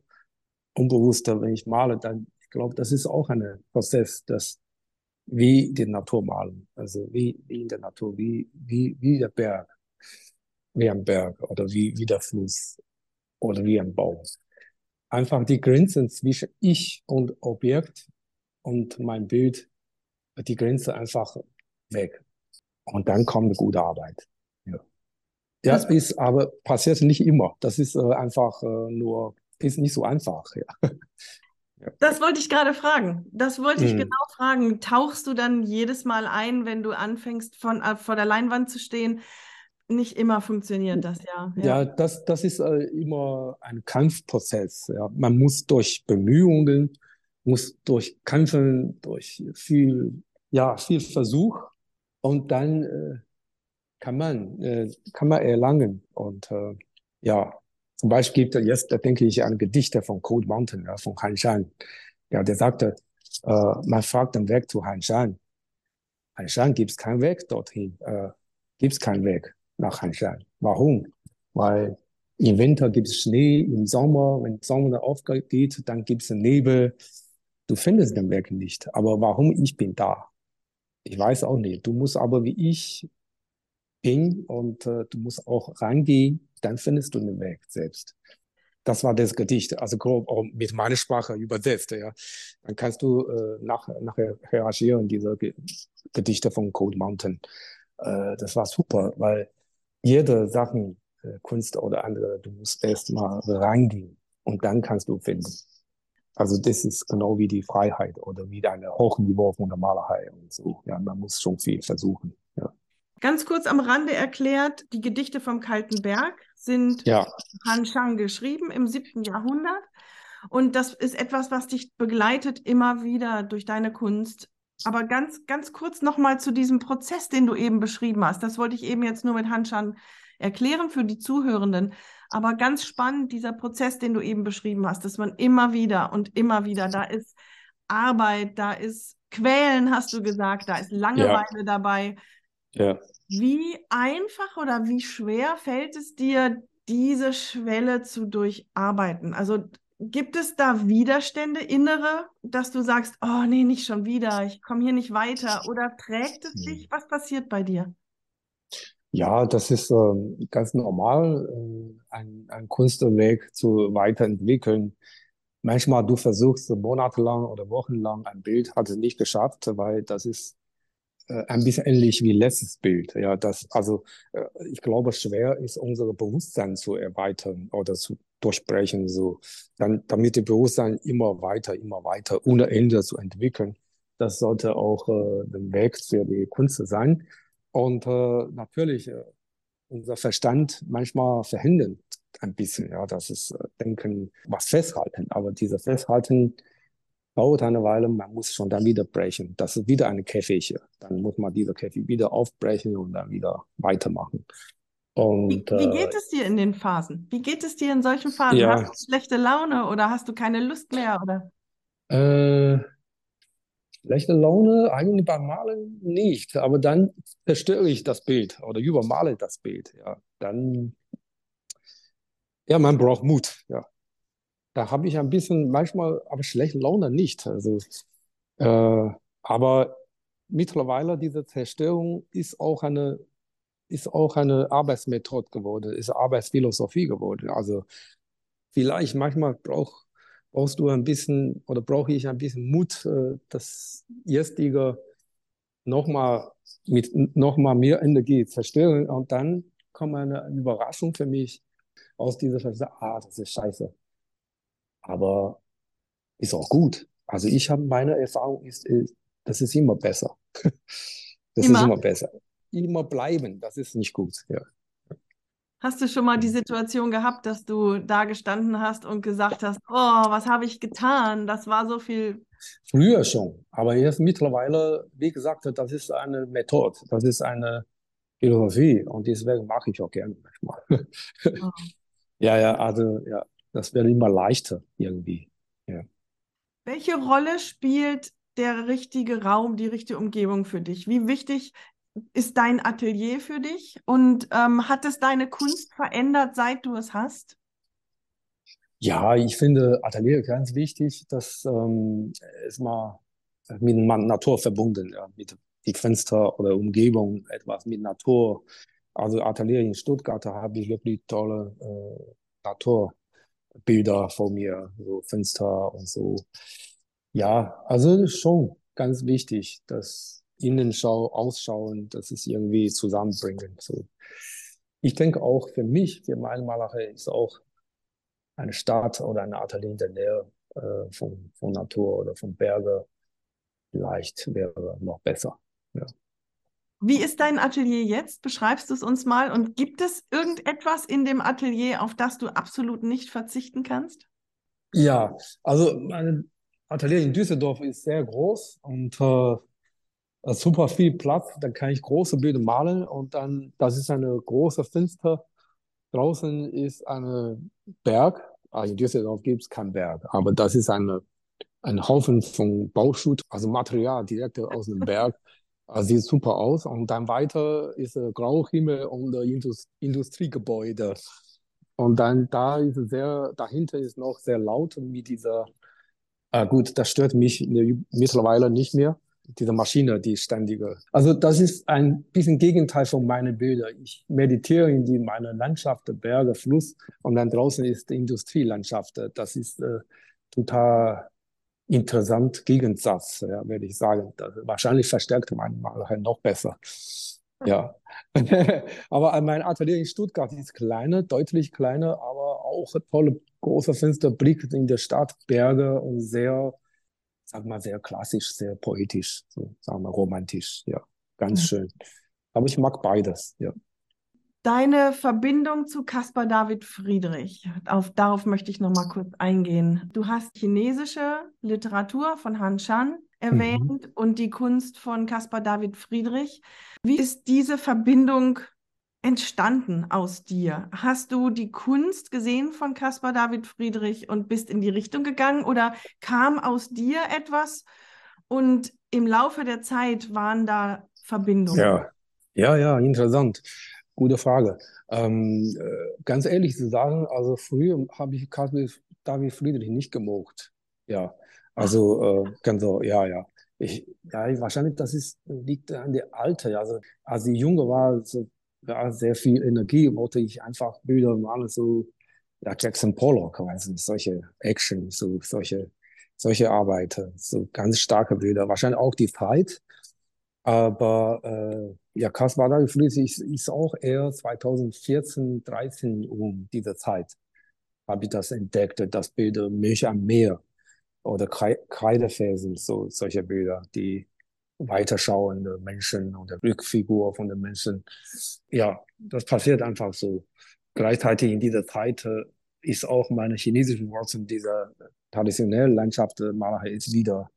unbewusster, wenn ich male, dann, ich glaube, das ist auch ein Prozess, dass wie die Natur malen. Also wie, wie in der Natur, wie, wie, wie der Berg, wie ein Berg oder wie, wie der Fluss oder wie ein Baum. Einfach die Grenzen zwischen ich und Objekt und mein Bild, die Grenze einfach weg. Und dann kommt eine gute Arbeit. Ja, ja ist aber passiert nicht immer. Das ist äh, einfach äh, nur, ist nicht so einfach. Ja. Das wollte ich gerade fragen. Das wollte ich hm. genau fragen. Tauchst du dann jedes Mal ein, wenn du anfängst, von, äh, vor der Leinwand zu stehen? Nicht immer funktioniert das, ja. Ja, ja das, das ist äh, immer ein Kampfprozess. Ja. Man muss durch Bemühungen, muss durch Kämpfen, durch viel, ja, viel Versuch und dann äh, kann man, äh, kann man erlangen. Und äh, ja, zum Beispiel gibt es jetzt, da denke ich an Gedichte von Cold Mountain, ja, von Han Shan. Ja, der sagte, äh, man fragt den Weg zu Han Shan. Han Shan gibt es keinen Weg dorthin, äh, gibt es keinen Weg nach Han Shan. Warum? Weil im Winter gibt es Schnee, im Sommer, wenn Sonne aufgeht, dann gibt es Nebel. Du findest den Weg nicht. Aber warum ich bin da? Ich weiß auch nicht. Du musst aber wie ich bin und äh, du musst auch reingehen dann findest du einen Weg selbst. Das war das Gedicht, also grob auch mit meiner Sprache übersetzt. Ja. Dann kannst du äh, nach, nachher reagieren, diese Gedichte von Cold Mountain. Äh, das war super, weil jede Sache, äh, Kunst oder andere, du musst erst mal reingehen und dann kannst du finden. Also das ist genau wie die Freiheit oder wie deine Hochniveau von der Malerei und so. Ja, man muss schon viel versuchen. Ja. Ganz kurz am Rande erklärt, die Gedichte vom Kalten Berg sind ja. Han Shang geschrieben im siebten Jahrhundert. Und das ist etwas, was dich begleitet immer wieder durch deine Kunst. Aber ganz, ganz kurz nochmal zu diesem Prozess, den du eben beschrieben hast. Das wollte ich eben jetzt nur mit Han Shang erklären für die Zuhörenden. Aber ganz spannend, dieser Prozess, den du eben beschrieben hast, dass man immer wieder und immer wieder, da ist Arbeit, da ist Quälen, hast du gesagt, da ist Langeweile ja. dabei, ja. Wie einfach oder wie schwer fällt es dir, diese Schwelle zu durcharbeiten? Also gibt es da Widerstände, innere, dass du sagst, oh nee, nicht schon wieder, ich komme hier nicht weiter? Oder trägt es dich? Was passiert bei dir? Ja, das ist äh, ganz normal, äh, ein, ein Kunstwerk zu weiterentwickeln. Manchmal du versuchst monatelang oder wochenlang ein Bild, hat es nicht geschafft, weil das ist äh, ein bisschen ähnlich wie letztes Bild. Ja, das, also äh, ich glaube, schwer ist unser Bewusstsein zu erweitern oder zu durchbrechen, so, dann, damit das Bewusstsein immer weiter, immer weiter ohne Ende zu entwickeln. Das sollte auch äh, der Weg für die Kunst sein. Und äh, natürlich, äh, unser Verstand manchmal verhindert ein bisschen, ja, das ist äh, Denken, was festhalten. Aber dieser Festhalten dauert eine Weile, man muss schon dann wieder brechen. Das ist wieder eine Käfig. Dann muss man diese Käfig wieder aufbrechen und dann wieder weitermachen. Und, wie, wie äh, geht es dir in den Phasen? Wie geht es dir in solchen Phasen? Ja, hast du schlechte Laune oder hast du keine Lust mehr? Oder? Äh, schlechte Laune eigentlich beim Malen nicht, aber dann zerstöre ich das Bild oder übermale das Bild. Ja, dann, ja, man braucht Mut. Ja, da habe ich ein bisschen, manchmal aber schlechte Laune nicht. Also, äh, aber mittlerweile diese Zerstörung ist auch eine, ist auch eine Arbeitsmethode geworden, ist Arbeitsphilosophie geworden. Also vielleicht manchmal brauch, brauchst du ein bisschen oder brauche ich ein bisschen Mut, äh, das jetzige nochmal mit nochmal mehr Energie zerstören und dann kommt eine Überraschung für mich aus dieser Phase, ah, das ist scheiße aber ist auch gut. Also ich habe meine Erfahrung ist, ist, das ist immer besser. Das immer. ist immer besser. Immer bleiben, das ist nicht gut. Ja. Hast du schon mal die Situation gehabt, dass du da gestanden hast und gesagt hast, oh, was habe ich getan? Das war so viel. Früher schon, aber jetzt mittlerweile, wie gesagt, das ist eine Methode, das ist eine Philosophie und deswegen mache ich auch gerne manchmal. Oh. ja, ja, also ja, das wird immer leichter irgendwie. Ja. Welche Rolle spielt der richtige Raum, die richtige Umgebung für dich? Wie wichtig ist dein Atelier für dich und ähm, hat es deine Kunst verändert, seit du es hast? Ja, ich finde Atelier ganz wichtig. Das ähm, ist mal mit Natur verbunden, ja, mit die Fenster oder Umgebung, etwas mit Natur. Also Atelier in Stuttgart habe ich wirklich tolle äh, Natur Bilder vor mir, so Fenster und so. Ja, also schon ganz wichtig, dass Innenschau, Ausschauen, das ist irgendwie zusammenbringen. So. Ich denke auch für mich, für meine Malerei ist auch eine Stadt oder ein Atelier in der Nähe äh, von, von Natur oder von Berge vielleicht wäre noch besser. Ja. Wie ist dein Atelier jetzt? Beschreibst du es uns mal? Und gibt es irgendetwas in dem Atelier, auf das du absolut nicht verzichten kannst? Ja, also mein Atelier in Düsseldorf ist sehr groß und äh, super viel Platz. Da kann ich große Bilder malen und dann, das ist eine große Fenster. Draußen ist ein Berg. Ah, in Düsseldorf gibt es keinen Berg, aber das ist eine, ein Haufen von Bauschutt, also Material direkt aus dem Berg. Also sieht super aus. Und dann weiter ist äh, Grauhimmel und äh, Indust Industriegebäude. Und dann da ist sehr, dahinter ist noch sehr laut mit dieser, äh, gut, das stört mich mittlerweile nicht mehr, diese Maschine, die ständige. Also das ist ein bisschen Gegenteil von meinen Bildern. Ich meditiere in die, meine Landschaft, Berge, Fluss und dann draußen ist die Industrielandschaft. Das ist äh, total interessant Gegensatz, ja, würde ich sagen. Das, wahrscheinlich verstärkt man halt noch besser. Ja. aber mein Atelier in Stuttgart ist kleiner, deutlich kleiner, aber auch tolle große Fenster, Blick in der Stadt, Berge und sehr, sag mal, sehr klassisch, sehr poetisch, so, sagen wir romantisch. Ja, ganz mhm. schön. Aber ich mag beides, ja. Deine Verbindung zu Caspar David Friedrich, auf, darauf möchte ich noch mal kurz eingehen. Du hast chinesische Literatur von Han Shan erwähnt mhm. und die Kunst von Caspar David Friedrich. Wie ist diese Verbindung entstanden aus dir? Hast du die Kunst gesehen von Caspar David Friedrich und bist in die Richtung gegangen oder kam aus dir etwas und im Laufe der Zeit waren da Verbindungen? Ja, ja, ja, interessant. Gute Frage. Ähm, äh, ganz ehrlich zu sagen, also früher habe ich Caspar David Friedrich nicht gemocht. Ja, also äh, ganz so, ja, ja. Ich, ja, wahrscheinlich das ist, liegt an der Alter. Also als ich jünger war, so, ja, sehr viel Energie, wollte ich einfach Bilder malen, so ja, Jackson Pollock, also solche Action, so solche, solche Arbeiten, so ganz starke Bilder. Wahrscheinlich auch die Zeit. Aber äh, ja, David Friedrich ist, ist auch eher 2014, 13 um diese Zeit habe ich das entdeckt, das Bild Milch am Meer oder Kreidefelsen, so solche Bilder, die weiterschauende Menschen oder Rückfigur von den Menschen. Ja, das passiert einfach so. Gleichzeitig in dieser Zeit äh, ist auch meine chinesische Wurzeln dieser traditionellen Landschaftsmalerei ist wieder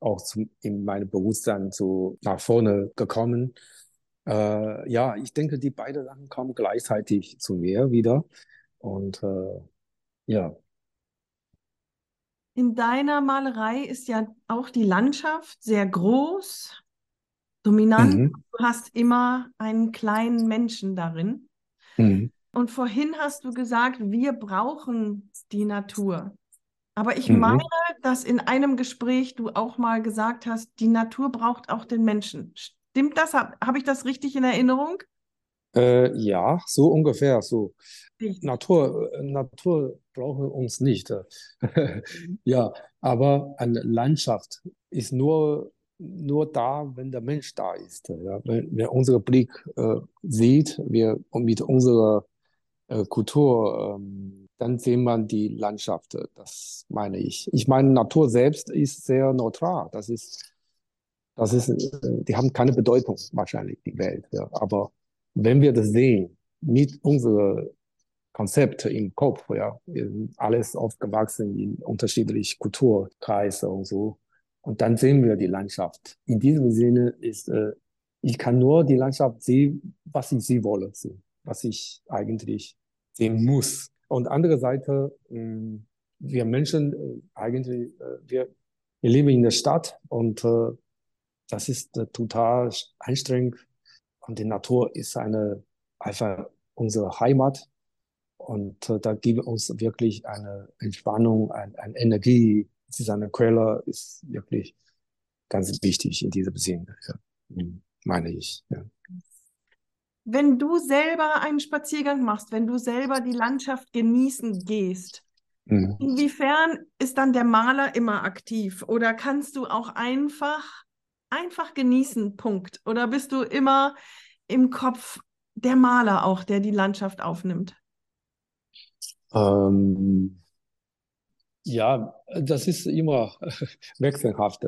auch zum, in meinem Bewusstsein so nach vorne gekommen. Äh, ja, ich denke, die beiden Sachen kommen gleichzeitig zu mir wieder. Und äh, ja, in deiner Malerei ist ja auch die Landschaft sehr groß, dominant. Mhm. Du hast immer einen kleinen Menschen darin. Mhm. Und vorhin hast du gesagt, wir brauchen die Natur. Aber ich mhm. meine, dass in einem Gespräch du auch mal gesagt hast, die Natur braucht auch den Menschen. Stimmt das? Habe hab ich das richtig in Erinnerung? Äh, ja, so ungefähr so. Natur, äh, Natur brauchen uns nicht. ja, aber eine Landschaft ist nur, nur da, wenn der Mensch da ist. Ja? Wenn, wenn unser Blick äh, sieht, wir mit unserer äh, Kultur, ähm, dann sehen man die Landschaft. Das meine ich. Ich meine, Natur selbst ist sehr neutral. Das ist, das ist, äh, die haben keine Bedeutung wahrscheinlich, die Welt. Ja? Aber wenn wir das sehen, mit unserer Konzepte im Kopf, ja, alles aufgewachsen in unterschiedlichen Kulturkreisen und so. Und dann sehen wir die Landschaft. In diesem Sinne ist, äh, ich kann nur die Landschaft sehen, was ich sie wolle, so, was ich eigentlich sehen muss. Und andere Seite, mh, hm, wir Menschen äh, eigentlich, äh, wir, wir leben in der Stadt und äh, das ist äh, total anstrengend. Und die Natur ist eine einfach unsere Heimat und äh, da gibt uns wirklich eine Entspannung, ein, eine Energie. Es ist eine Quelle, ist wirklich ganz wichtig in diesem Sinne, ja. Meine ich. Ja. Wenn du selber einen Spaziergang machst, wenn du selber die Landschaft genießen gehst, mhm. inwiefern ist dann der Maler immer aktiv? Oder kannst du auch einfach einfach genießen, Punkt? Oder bist du immer im Kopf der Maler auch, der die Landschaft aufnimmt? Ähm, ja, das ist immer wechselhaft.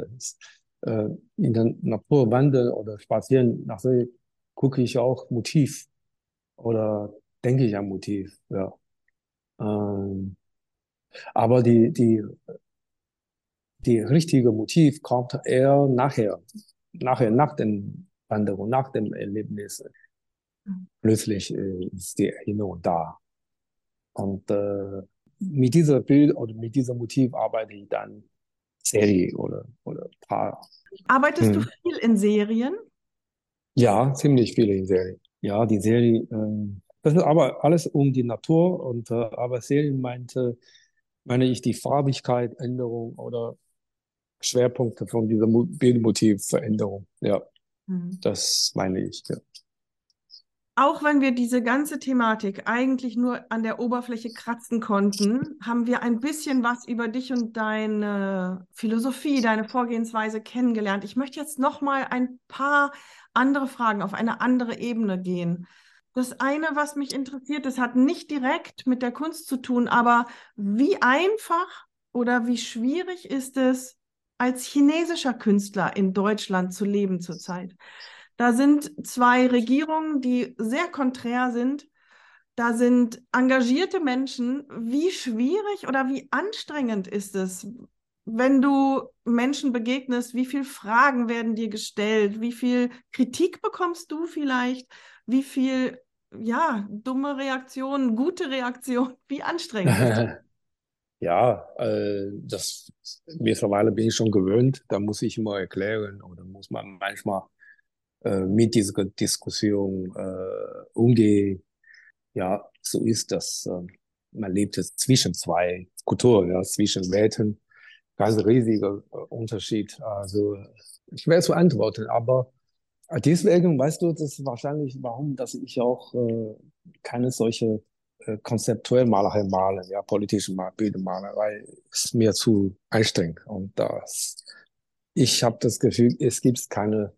Äh, in der Natur wandern oder spazieren, nachher gucke ich auch Motiv oder denke ich an Motiv, ja. Ähm, aber die, die, die richtige Motiv kommt eher nachher, nachher, nach dem Wanderung, nach dem Erlebnis. Plötzlich äh, ist die Erinnerung da. Und äh, mit dieser Bild oder mit diesem Motiv arbeite ich dann Serie oder, oder Paar. Arbeitest hm. du viel in Serien? Ja, ziemlich viel in Serien. Ja, die Serie, äh, das ist aber alles um die Natur und äh, aber Serien meinte, meine ich die Farbigkeit, Änderung oder Schwerpunkte von dieser Bildmotivveränderung. Ja, hm. das meine ich. Ja auch wenn wir diese ganze Thematik eigentlich nur an der Oberfläche kratzen konnten, haben wir ein bisschen was über dich und deine Philosophie, deine Vorgehensweise kennengelernt. Ich möchte jetzt noch mal ein paar andere Fragen auf eine andere Ebene gehen. Das eine, was mich interessiert, das hat nicht direkt mit der Kunst zu tun, aber wie einfach oder wie schwierig ist es, als chinesischer Künstler in Deutschland zu leben zurzeit? Da sind zwei Regierungen, die sehr konträr sind. Da sind engagierte Menschen. Wie schwierig oder wie anstrengend ist es, wenn du Menschen begegnest? Wie viele Fragen werden dir gestellt? Wie viel Kritik bekommst du vielleicht? Wie viel, ja, dumme Reaktionen, gute Reaktionen? Wie anstrengend ist das? Ja, äh, das mittlerweile bin ich schon gewöhnt. Da muss ich immer erklären oder muss man manchmal äh, mit dieser Diskussion äh, umgehe. Ja, so ist das. Äh, man lebt zwischen zwei Kulturen, ja, zwischen Welten. Ganz riesiger äh, Unterschied. Also schwer zu antworten, aber deswegen weißt du, das wahrscheinlich, warum, dass ich auch äh, keine solche äh, konzeptuelle Malerei male, ja, politische Bilder male, weil es mir zu anstrengend und das ich habe das Gefühl, es gibt keine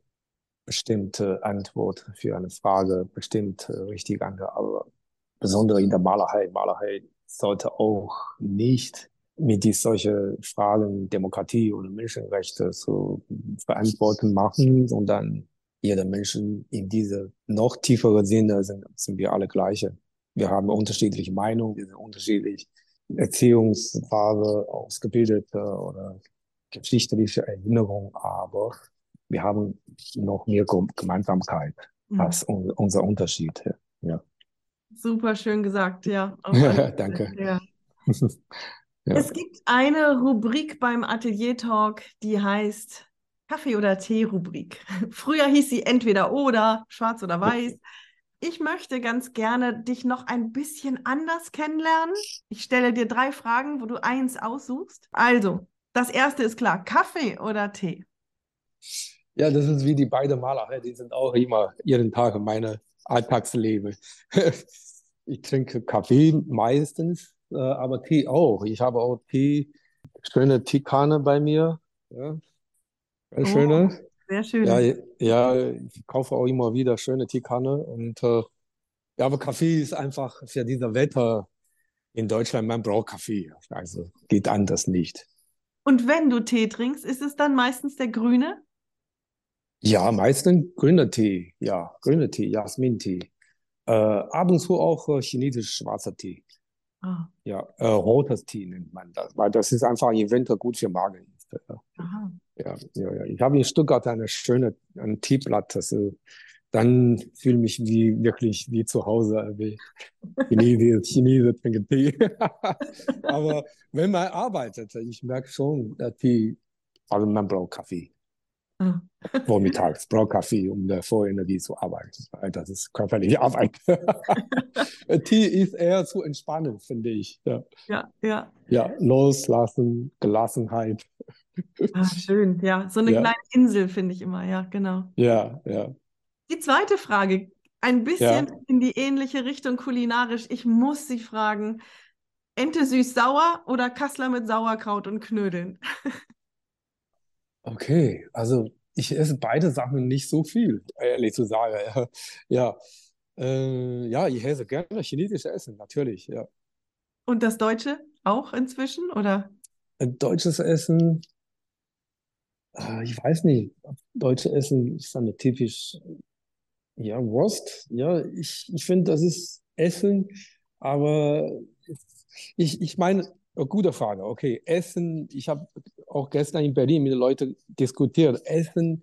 bestimmte Antwort für eine Frage, bestimmt äh, richtig Antwort. Aber besonders in der Malerei, Malerei sollte auch nicht mit die solche Fragen Demokratie oder Menschenrechte zu beantworten machen, sondern jeder Menschen in diese noch tiefere Sinne sind, sind wir alle gleiche. Wir haben unterschiedliche Meinungen, wir sind unterschiedlich Erziehungsphase, ausgebildete oder geschichtliche Erinnerung, aber wir haben noch mehr Gemeinsamkeit mhm. als un unser Unterschied. Ja. Super schön gesagt, ja. Danke. Ja. ja. Es gibt eine Rubrik beim Atelier Talk, die heißt Kaffee- oder Tee-Rubrik. Früher hieß sie entweder oder, schwarz oder weiß. Ich möchte ganz gerne dich noch ein bisschen anders kennenlernen. Ich stelle dir drei Fragen, wo du eins aussuchst. Also, das erste ist klar: Kaffee oder Tee? Ja, das ist wie die beiden Maler. Die sind auch immer jeden Tag in meinem Alltagsleben. Ich trinke Kaffee meistens, äh, aber Tee auch. Ich habe auch Tee, schöne Teekanne bei mir. Ja, oh, schöne. Sehr schön. Ja, ja, ich kaufe auch immer wieder schöne Teekanne. Und äh, ja, aber Kaffee ist einfach für dieses Wetter in Deutschland, man braucht Kaffee. Also geht anders nicht. Und wenn du Tee trinkst, ist es dann meistens der grüne? Ja, meistens grüner Tee. Ja, grüner Tee, Jasmin-Tee. Äh, ab und zu auch äh, chinesisch schwarzer Tee. Ah. Ja, äh, rotes Tee nennt man das, weil das ist einfach im Winter gut für Magen. Ja, ja, ja. Ich habe in Stuttgart eine schöne ein Teeblatt. Also, dann fühle ich mich wie wirklich wie zu Hause, wie Chinese, Chinese trinken Tee. Aber wenn man arbeitet, ich merke schon, dass Tee, also man braucht Kaffee. Ah. Vormittags brauche Kaffee, um der Vorenergie zu arbeiten. Das ist körperliche Arbeit. Tee ist eher zu entspannen, finde ich. Ja, ja. Ja, ja loslassen, Gelassenheit. Ah, schön, ja. So eine ja. kleine Insel finde ich immer, ja, genau. Ja, ja. Die zweite Frage, ein bisschen ja. in die ähnliche Richtung kulinarisch. Ich muss Sie fragen, Ente süß-sauer oder Kassler mit Sauerkraut und Knödeln? Okay, also ich esse beide Sachen nicht so viel, ehrlich zu sagen. Ja, äh, ja, ich esse gerne chinesisches Essen, natürlich, ja. Und das Deutsche auch inzwischen, oder? Deutsches Essen, äh, ich weiß nicht, deutsche Essen ist eine typisch, ja, Wurst. Ja, ich, ich finde, das ist Essen, aber ich, ich meine, gute Frage. Okay, Essen, ich habe auch gestern in Berlin mit den Leuten diskutiert. Essen,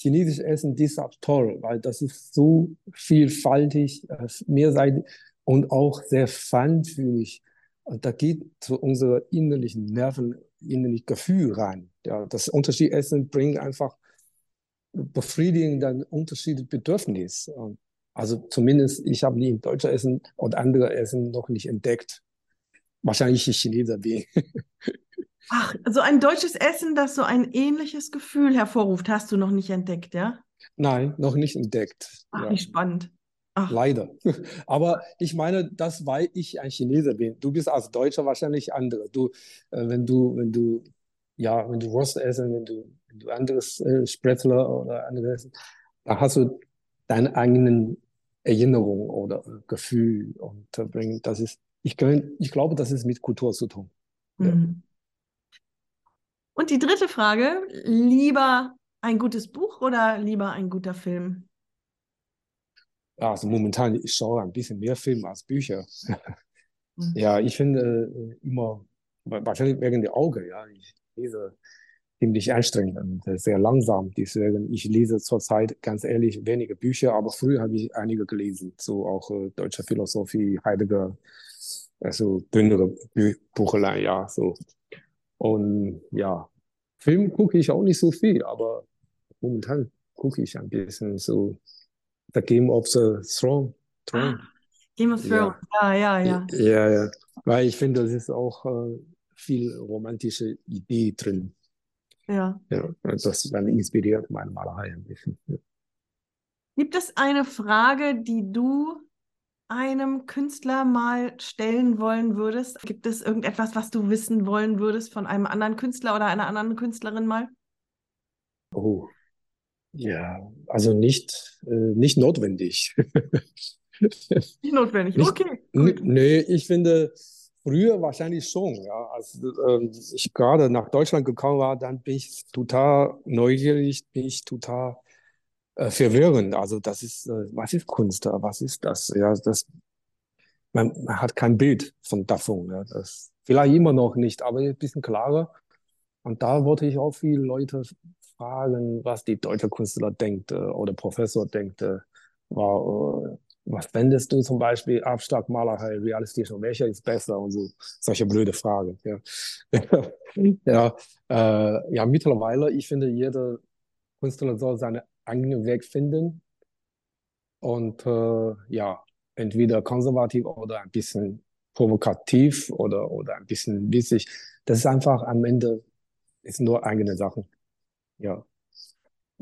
chinesisch Essen, das ist toll, weil das ist so vielfältig, äh, mehrseitig und auch sehr feinfühlig. Und da geht zu unserer innerlichen Nerven, innerlichen Gefühl rein. Ja, das Unterschied Essen bringt einfach befriedigen dann unterschiedliche Bedürfnisse. Also zumindest, ich habe nie in deutscher Essen und andere Essen noch nicht entdeckt. Wahrscheinlich ich Chineser bin. Ach, so ein deutsches Essen, das so ein ähnliches Gefühl hervorruft, hast du noch nicht entdeckt, ja? Nein, noch nicht entdeckt. Ach, ja. wie spannend. Ach. Leider. Aber ich meine, das, weil ich ein Chineser bin. Du bist als Deutscher wahrscheinlich andere. Du, äh, wenn du, wenn du, ja, wenn du Wurst essen, wenn du, wenn du anderes äh, Spretzler oder anderes, da hast du deine eigenen Erinnerungen oder Gefühl und bringen. Das ist, ich, ich glaube, das ist mit Kultur zu tun. Mhm. Und die dritte Frage: Lieber ein gutes Buch oder lieber ein guter Film? Also momentan, ich schaue ein bisschen mehr Filme als Bücher. Mhm. Ja, ich finde äh, immer, wahrscheinlich wegen der Augen, ja, ich lese ziemlich anstrengend und sehr langsam. Deswegen, ich lese zurzeit ganz ehrlich wenige Bücher, aber früher habe ich einige gelesen, so auch äh, deutsche Philosophie, Heidegger, also dünnere Bü Bucheleien, ja, so. Und ja, Film gucke ich auch nicht so viel, aber momentan gucke ich ein bisschen so The Game of the Throne. Throne. Ah, Game of Thrones, ja, ja, ja. Ja, ja, ja. weil ich finde, das ist auch äh, viel romantische Idee drin. Ja. ja das dann inspiriert meine Malerei ein bisschen. Ja. Gibt es eine Frage, die du einem Künstler mal stellen wollen würdest? Gibt es irgendetwas, was du wissen wollen würdest von einem anderen Künstler oder einer anderen Künstlerin mal? Oh, ja, also nicht, äh, nicht notwendig. nicht notwendig, nicht, okay. Nee, ich finde, früher wahrscheinlich schon. Ja. Als äh, ich gerade nach Deutschland gekommen war, dann bin ich total neugierig, bin ich total äh, verwirrend. Also das ist, äh, was ist Kunst? Was ist das? Ja, das, man, man hat kein Bild von davon. Ja. Das vielleicht immer noch nicht, aber ein bisschen klarer. Und da wollte ich auch viele Leute fragen, was die deutsche Künstler denkt äh, oder Professor denkt. Äh, war, äh, was fändest du zum Beispiel Abstraktmalerei, realistisch und welcher ist besser und so solche blöde Fragen. Ja, ja, äh, ja mittlerweile, ich finde, jeder Künstler soll seinen eigenen Weg finden und äh, ja, entweder konservativ oder ein bisschen provokativ oder, oder ein bisschen witzig. Das ist einfach am Ende ist nur eigene Sachen. Ja.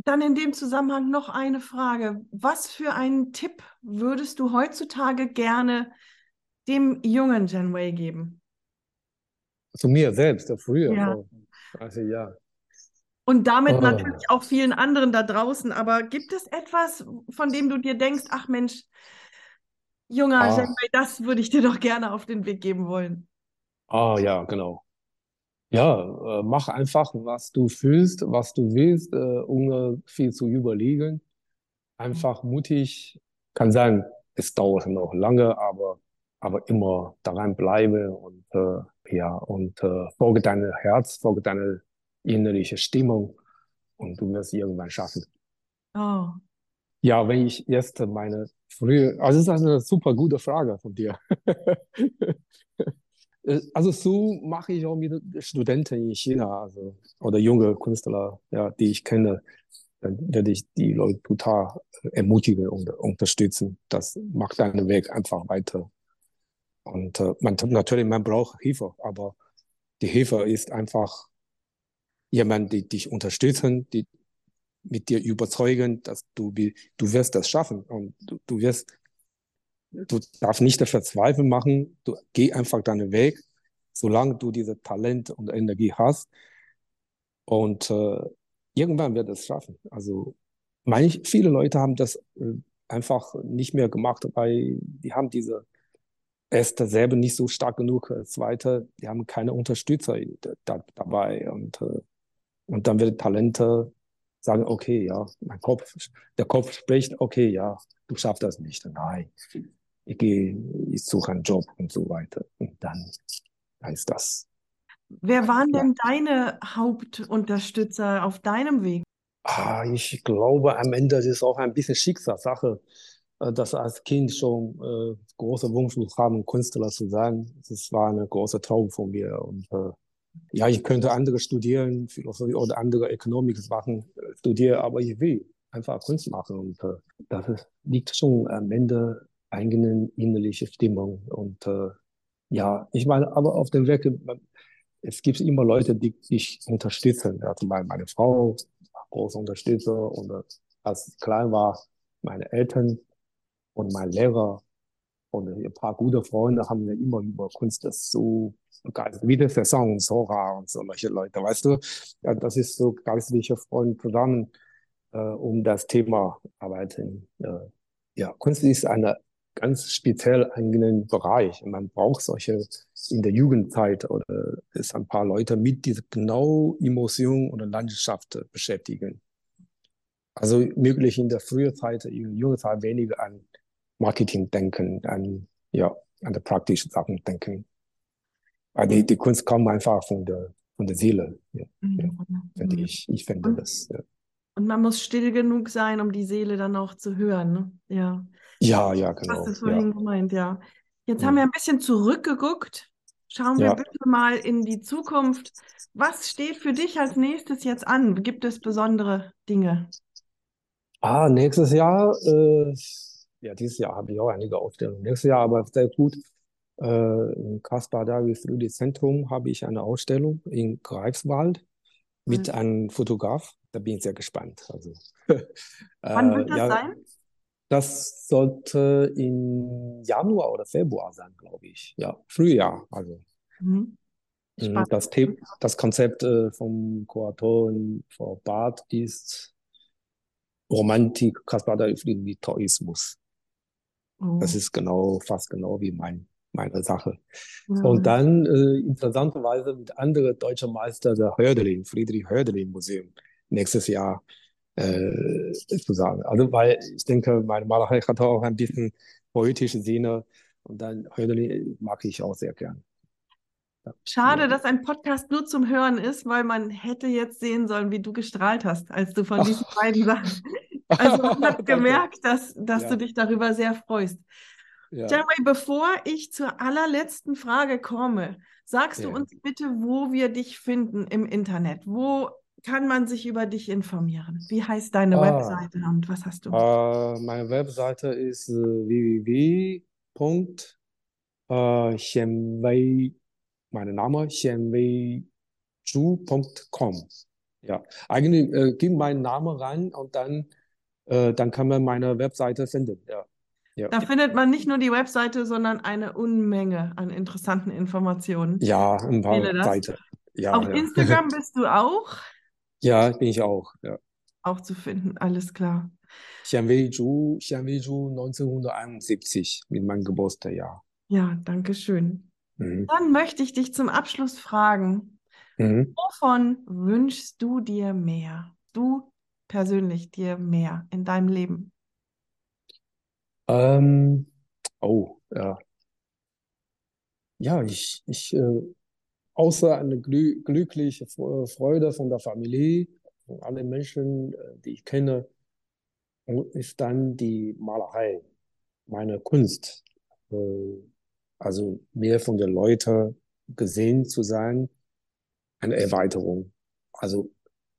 Dann in dem Zusammenhang noch eine Frage. Was für einen Tipp würdest du heutzutage gerne dem jungen Genway geben? Zu mir selbst, früher. Ja. Also ja. Und damit oh. natürlich auch vielen anderen da draußen. Aber gibt es etwas, von dem du dir denkst, ach Mensch, junger ah. Genway, das würde ich dir doch gerne auf den Weg geben wollen? Ah ja, genau. Ja, äh, mach einfach, was du fühlst, was du willst, äh, ohne viel zu überlegen. Einfach mutig. Kann sein, es dauert noch lange, aber, aber immer daran bleibe und, äh, ja, und äh, folge deinem Herz, folge deiner innerlichen Stimmung und du wirst irgendwann schaffen. Oh. Ja, wenn ich jetzt meine frühe, also das ist eine super gute Frage von dir. Äh, also so mache ich auch mit Studenten in China, also oder junge Künstler, ja, die ich kenne, dann werde ich die Leute total ermutigen und unterstützen. Das macht deinen Weg einfach weiter. Und äh, man natürlich, man braucht Hilfe, aber die Hilfe ist einfach jemand, die dich unterstützen, die mit dir überzeugen, dass du du wirst das schaffen und du, du wirst du darfst nicht dafür Zweifel machen, du geh einfach deinen Weg, solange du diese Talent und Energie hast. Und äh, irgendwann wird es schaffen. Also manch, viele Leute haben das äh, einfach nicht mehr gemacht, weil die haben diese erste selber nicht so stark genug, zweite, die haben keine Unterstützer da, dabei und, äh, und dann wird Talente sagen, okay, ja, mein Kopf, der Kopf spricht, okay, ja, du schaffst das nicht. Nein, ich gehe, ich suche einen Job und so weiter. Und dann heißt das. Wer waren ja. denn deine Hauptunterstützer auf deinem Weg? Ah, ich glaube, am Ende ist es auch ein bisschen Schicksalssache, äh, dass als Kind schon äh, große Wunsch haben, Künstler zu sein. Das war eine große Traum von mir. Und äh, ja, ich könnte andere studieren, Philosophie oder andere Economics-Sachen äh, studieren, aber ich will einfach Kunst machen. Und äh, das liegt schon am Ende eigenen innerliche Stimmung. Und äh, ja, ich meine, aber auf dem Weg, es gibt immer Leute, die dich unterstützen. Also meine, meine Frau, große Unterstützer und äh, als ich klein war, meine Eltern und mein Lehrer und ein paar gute Freunde haben mir immer über Kunst das so begeistert, wie der Saison, Sora und solche Leute, weißt du? Ja, das ist so geistliche Freunde zusammen äh, um das Thema arbeiten. Äh, ja, Kunst ist eine ganz speziell eigenen Bereich. Man braucht solche in der Jugendzeit oder ist ein paar Leute mit dieser genau Emotion oder Landschaft beschäftigen. Also möglich in der frühen Zeit, in der jungen Zeit weniger an Marketing denken, an, ja, an der praktischen Sachen denken. Weil die, die Kunst kommt einfach von der, von der Seele. Ja, mhm. ja, finde ich. Ich finde das. Ja. Und man muss still genug sein, um die Seele dann auch zu hören. Ne? Ja. Ja, ja, genau. Hast du vorhin ja. gemeint, ja. Jetzt ja. haben wir ein bisschen zurückgeguckt. Schauen wir ja. bitte mal in die Zukunft. Was steht für dich als nächstes jetzt an? Gibt es besondere Dinge? Ah, nächstes Jahr, äh, ja, dieses Jahr habe ich auch einige Ausstellungen. Nächstes Jahr aber sehr gut. Äh, Im Kaspar David Friedrich Zentrum habe ich eine Ausstellung in Greifswald mit mhm. einem Fotograf. Da bin ich sehr gespannt. Also, Wann wird das ja, sein? Das sollte im Januar oder Februar sein, glaube ich. Ja, Frühjahr. Also. Mhm. mhm das, das Konzept äh, vom Kurator Frau Barth ist Romantik, Kaspar wie Taoismus. Oh. Das ist genau, fast genau wie mein, meine Sache. Ja. Und dann äh, interessanterweise mit anderen deutschen Meister der Hördelin, Friedrich Hördelin Museum, nächstes Jahr äh, zu sagen. Also, weil ich denke, meine Malerei hat auch ein bisschen poetische Sinne und dann Hölderlin mag ich auch sehr gern. Schade, dass ein Podcast nur zum Hören ist, weil man hätte jetzt sehen sollen, wie du gestrahlt hast, als du von diesen beiden Sachen. Also man hat gemerkt, dass, dass ja. du dich darüber sehr freust. Ja. Jeremy, bevor ich zur allerletzten Frage komme, sagst ja. du uns bitte, wo wir dich finden im Internet? Wo kann man sich über dich informieren? Wie heißt deine ah, Webseite und was hast du? Uh, meine Webseite ist uh, www.xianwei, mein Name xianweizhu.com. Ja, eigentlich äh, gib meinen Namen rein und dann, äh, dann kann man meine Webseite finden. Ja. Ja. Da findet man nicht nur die Webseite, sondern eine Unmenge an interessanten Informationen. Ja, ein paar Seiten. Ja, Auf. Instagram bist du auch? Ja, bin ich auch, ja. Auch zu finden, alles klar. Xianwei Zhu, Xianwei Zhu 1971 mit meinem Geburtstagsjahr. Ja, danke schön. Mhm. Dann möchte ich dich zum Abschluss fragen, mhm. wovon wünschst du dir mehr? Du persönlich dir mehr in deinem Leben? Ähm, oh, ja. Ja, ich, ich äh, außer eine glü glückliche Freude von der Familie, von allen Menschen, äh, die ich kenne, ist dann die Malerei, meine Kunst. Äh, also mehr von den Leuten gesehen zu sein, eine Erweiterung. Also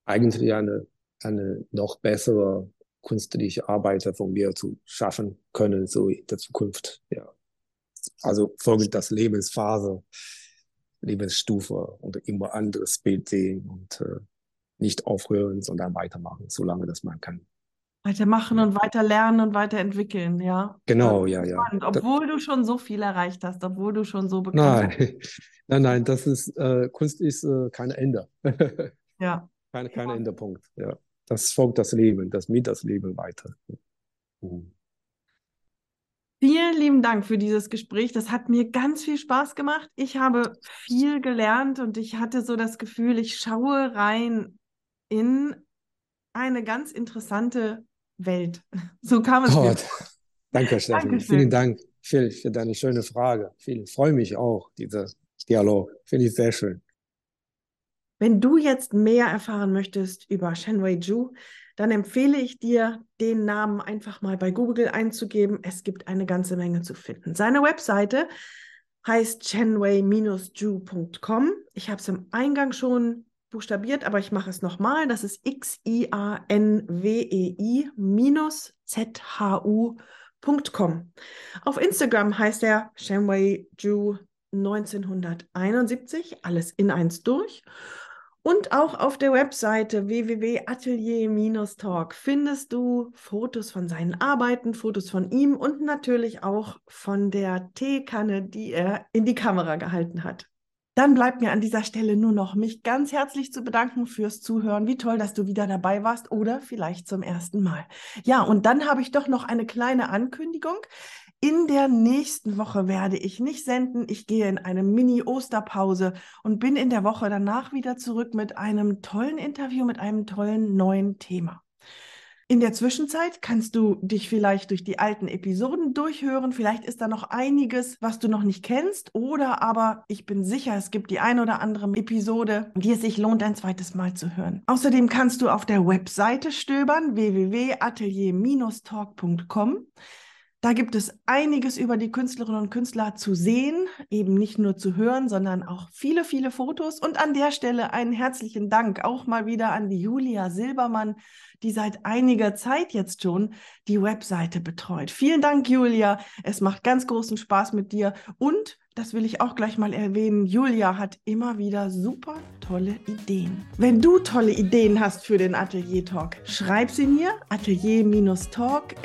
eigentlich eine, eine noch bessere künstliche Arbeit von mir zu schaffen können, so in der Zukunft. Ja. Also folgend das Lebensphase Lebensstufe und immer anderes Bild sehen und äh, nicht aufhören, sondern weitermachen, solange das man kann. Weitermachen und weiter lernen und weiterentwickeln, ja. Genau, ja, ja. Obwohl du schon so viel erreicht hast, obwohl du schon so bekannt nein. Nein, nein, das ist, äh, Kunst ist äh, kein Ende. ja. Kein, kein ja. Endepunkt, ja. Das folgt das Leben, das mit das Leben weiter. Mhm. Vielen lieben Dank für dieses Gespräch. Das hat mir ganz viel Spaß gemacht. Ich habe viel gelernt und ich hatte so das Gefühl, ich schaue rein in eine ganz interessante Welt. So kam es Gott. mir. Danke, Stefan. Vielen Dank Phil, für deine schöne Frage. Ich freue mich auch, dieser Dialog. Finde ich sehr schön. Wenn du jetzt mehr erfahren möchtest über Shenwei Ju, dann empfehle ich dir, den Namen einfach mal bei Google einzugeben. Es gibt eine ganze Menge zu finden. Seine Webseite heißt chenwei-ju.com. Ich habe es im Eingang schon buchstabiert, aber ich mache es nochmal. Das ist X-I-A-N-W-E-I-Z-H-U.com. Auf Instagram heißt er Shenwei Ju 1971, alles in eins durch. Und auch auf der Webseite www.atelier-talk findest du Fotos von seinen Arbeiten, Fotos von ihm und natürlich auch von der Teekanne, die er in die Kamera gehalten hat. Dann bleibt mir an dieser Stelle nur noch, mich ganz herzlich zu bedanken fürs Zuhören. Wie toll, dass du wieder dabei warst oder vielleicht zum ersten Mal. Ja, und dann habe ich doch noch eine kleine Ankündigung. In der nächsten Woche werde ich nicht senden. Ich gehe in eine Mini-Osterpause und bin in der Woche danach wieder zurück mit einem tollen Interview, mit einem tollen neuen Thema. In der Zwischenzeit kannst du dich vielleicht durch die alten Episoden durchhören. Vielleicht ist da noch einiges, was du noch nicht kennst. Oder aber ich bin sicher, es gibt die ein oder andere Episode, die es sich lohnt, ein zweites Mal zu hören. Außerdem kannst du auf der Webseite stöbern, www.atelier-talk.com. Da gibt es einiges über die Künstlerinnen und Künstler zu sehen, eben nicht nur zu hören, sondern auch viele, viele Fotos. Und an der Stelle einen herzlichen Dank auch mal wieder an die Julia Silbermann, die seit einiger Zeit jetzt schon die Webseite betreut. Vielen Dank, Julia. Es macht ganz großen Spaß mit dir. Und, das will ich auch gleich mal erwähnen, Julia hat immer wieder super tolle Ideen. Wenn du tolle Ideen hast für den Atelier Talk, schreib sie mir atelier-talk@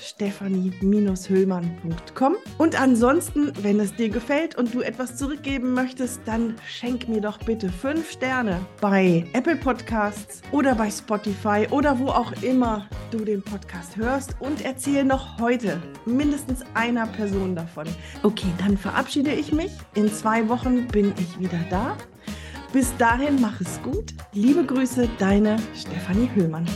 stephanie-hüllmann.com. Und ansonsten, wenn es dir gefällt und du etwas zurückgeben möchtest, dann schenk mir doch bitte fünf Sterne bei Apple Podcasts oder bei Spotify oder wo auch immer du den Podcast hörst und erzähl noch heute mindestens einer Person davon. Okay, dann verabschiede ich mich. In zwei Wochen bin ich wieder da. Bis dahin, mach es gut. Liebe Grüße, deine Stefanie Hüllmann.